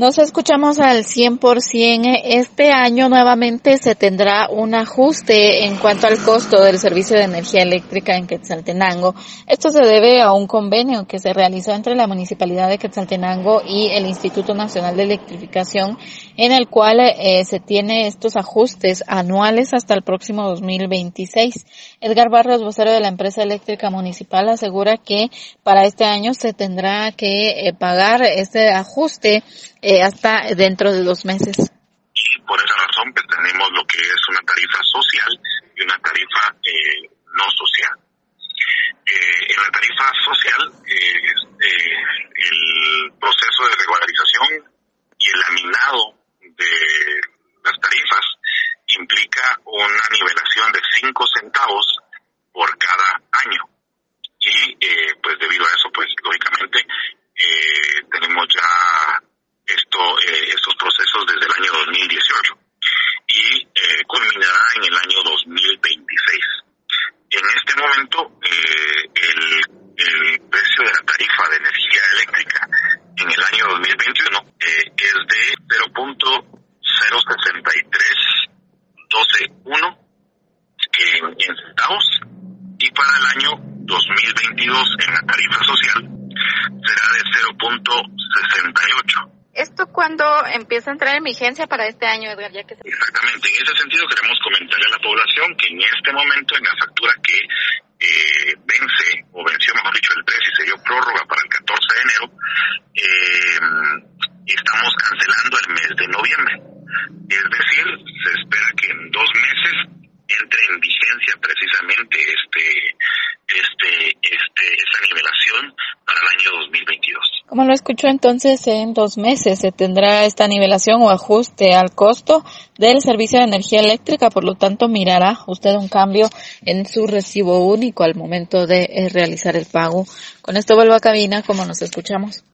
Nos escuchamos al 100%. Este año nuevamente se tendrá un ajuste en cuanto al costo del servicio de energía eléctrica en Quetzaltenango. Esto se debe a un convenio que se realizó entre la Municipalidad de Quetzaltenango y el Instituto Nacional de Electrificación, en el cual eh, se tiene estos ajustes anuales hasta el próximo 2026. Edgar Barros, vocero de la empresa eléctrica municipal, asegura que para este año se tendrá que eh, pagar este ajuste eh, hasta dentro de dos meses. Y por esa razón pues, tenemos lo que es una tarifa social y una tarifa eh, no social. Eh, en la tarifa social, eh, el proceso de regularización y el laminado de las tarifas implica una nivelación de 5 centavos por cada año. Y pues debido a eso, pues lógicamente tenemos ya esto, eh, estos procesos desde el año 2018 y eh, culminará en el año 2026. En este momento, eh, el, el, precio de la tarifa de energía eléctrica en el año 2021 eh, es de 0.063121 en, en centavos y para el año 2022 en la tarifa social será de 0.68 ¿Esto cuándo empieza a entrar en vigencia para este año, Edgar? Ya que se... Exactamente, en ese sentido queremos comentarle a la población que en este momento en la factura que eh, vence, o venció mejor dicho el 3 y se dio prórroga para el 14 de enero, eh, estamos cancelando el mes de noviembre. Es decir, se espera que en dos meses entre en vigencia precisamente este, este, año 2022. Como lo escuchó entonces, en dos meses se tendrá esta nivelación o ajuste al costo del servicio de energía eléctrica, por lo tanto mirará usted un cambio en su recibo único al momento de realizar el pago. Con esto vuelvo a cabina, como nos escuchamos.